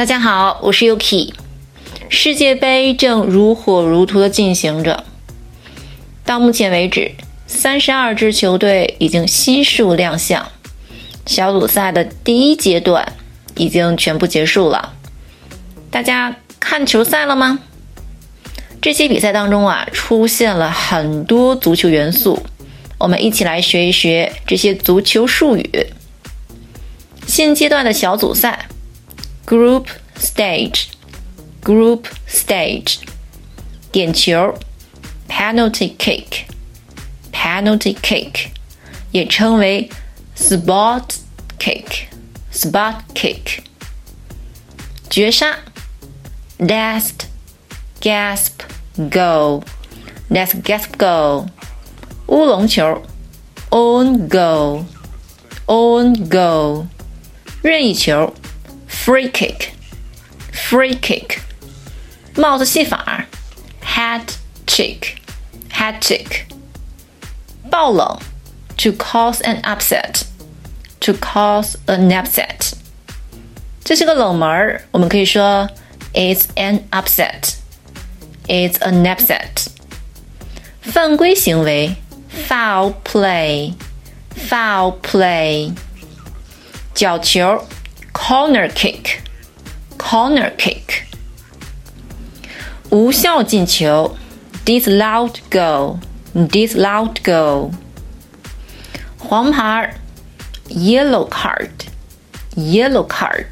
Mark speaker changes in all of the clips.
Speaker 1: 大家好，我是 Yuki。世界杯正如火如荼的进行着，到目前为止，三十二支球队已经悉数亮相，小组赛的第一阶段已经全部结束了。大家看球赛了吗？这些比赛当中啊，出现了很多足球元素，我们一起来学一学这些足球术语。现阶段的小组赛。Group stage, group stage，点球，penalty kick, penalty kick，也称为 spot kick, spot kick。绝杀，last gasp goal, last gasp goal。乌龙球，own goal, own goal。任意球。 free kick, free kick，帽子戏法，hat trick, hat trick，爆冷，to cause an upset, to cause an upset，这是个冷门儿，我们可以说 it's an upset, it's an upset。犯规行为，foul play, foul play，角球。 corner kick, corner kick，无效进球，disallowed goal, disallowed goal，黄牌，yellow card, yellow card，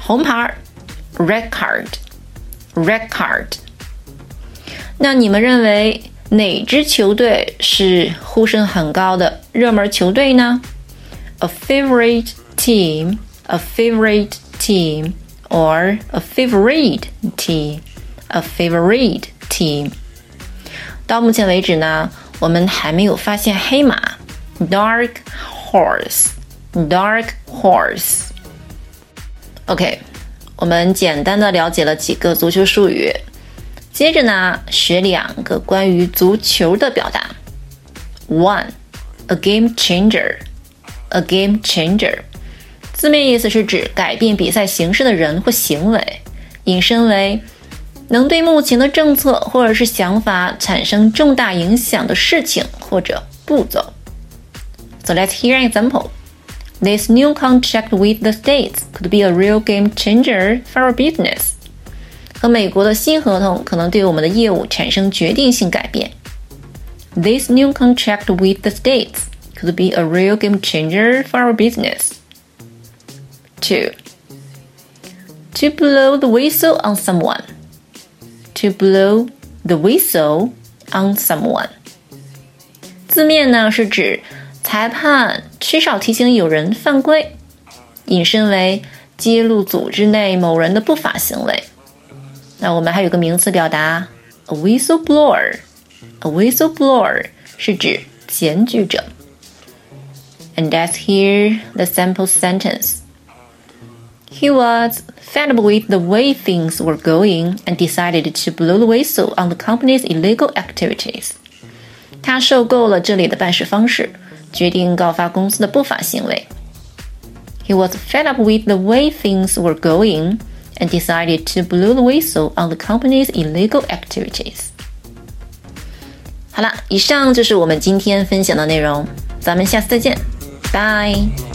Speaker 1: 红牌，red card, red card。那你们认为哪支球队是呼声很高的热门球队呢？A favorite team a favorite team or a favorite team, a favorite team。到目前为止呢，我们还没有发现黑马 dark horse, dark horse。OK，我们简单的了解了几个足球术语，接着呢，学两个关于足球的表达。One, a game changer, a game changer。 字面意思是指改变比赛形式的人或行为，引申为能对目前的政策或者是想法产生重大影响的事情或者步骤。So let's hear an example. This new contract with the states could be a real game changer for our business. 和美国的新合同可能对我们的业务产生决定性改变。This new contract with the states could be a real game changer for our business. Two. To blow the whistle on someone. To blow the whistle on someone. 字面呢是指裁判缺少提醒有人犯规，引申为揭露组织内某人的不法行为。那我们还有个名词表达，a whistleblower。a whistleblower 是指检举者。And let's hear the sample sentence. He was fed up with the way things were going and decided to blow the whistle on the company's illegal activities. 他受够了这里的办事方式，决定告发公司的不法行为。He was fed up with the way things were going and decided to blow the whistle on the company's illegal activities. 好了，以上就是我们今天分享的内容，咱们下次再见，拜。